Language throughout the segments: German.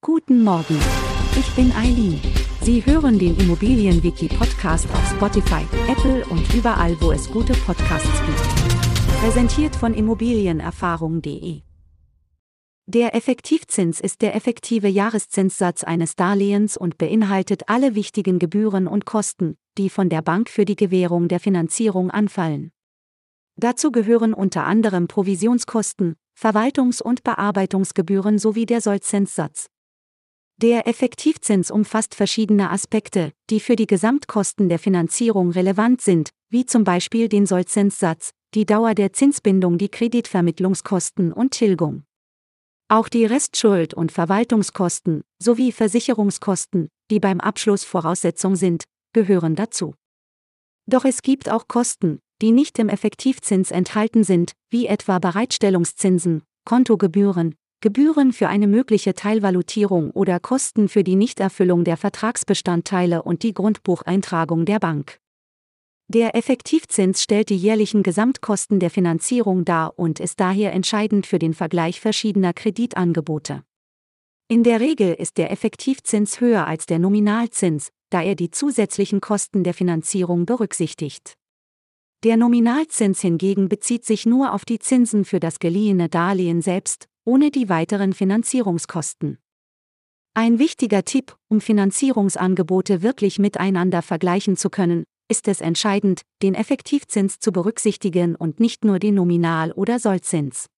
Guten Morgen. Ich bin Eileen. Sie hören den Immobilienwiki-Podcast auf Spotify, Apple und überall, wo es gute Podcasts gibt. Präsentiert von Immobilienerfahrung.de. Der Effektivzins ist der effektive Jahreszinssatz eines Darlehens und beinhaltet alle wichtigen Gebühren und Kosten, die von der Bank für die Gewährung der Finanzierung anfallen. Dazu gehören unter anderem Provisionskosten, Verwaltungs- und Bearbeitungsgebühren sowie der Sollzinssatz. Der Effektivzins umfasst verschiedene Aspekte, die für die Gesamtkosten der Finanzierung relevant sind, wie zum Beispiel den Sollzinssatz, die Dauer der Zinsbindung, die Kreditvermittlungskosten und Tilgung. Auch die Restschuld und Verwaltungskosten sowie Versicherungskosten, die beim Abschluss Voraussetzung sind, gehören dazu. Doch es gibt auch Kosten, die nicht im Effektivzins enthalten sind, wie etwa Bereitstellungszinsen, Kontogebühren, Gebühren für eine mögliche Teilvalutierung oder Kosten für die Nichterfüllung der Vertragsbestandteile und die Grundbucheintragung der Bank. Der Effektivzins stellt die jährlichen Gesamtkosten der Finanzierung dar und ist daher entscheidend für den Vergleich verschiedener Kreditangebote. In der Regel ist der Effektivzins höher als der Nominalzins, da er die zusätzlichen Kosten der Finanzierung berücksichtigt. Der Nominalzins hingegen bezieht sich nur auf die Zinsen für das geliehene Darlehen selbst, ohne die weiteren Finanzierungskosten. Ein wichtiger Tipp, um Finanzierungsangebote wirklich miteinander vergleichen zu können, ist es entscheidend, den Effektivzins zu berücksichtigen und nicht nur den Nominal- oder Sollzins.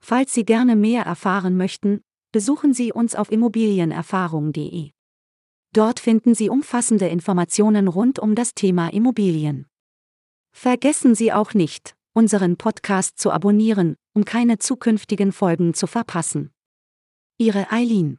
Falls Sie gerne mehr erfahren möchten, besuchen Sie uns auf immobilienerfahrung.de. Dort finden Sie umfassende Informationen rund um das Thema Immobilien. Vergessen Sie auch nicht, unseren Podcast zu abonnieren, um keine zukünftigen Folgen zu verpassen. Ihre Eileen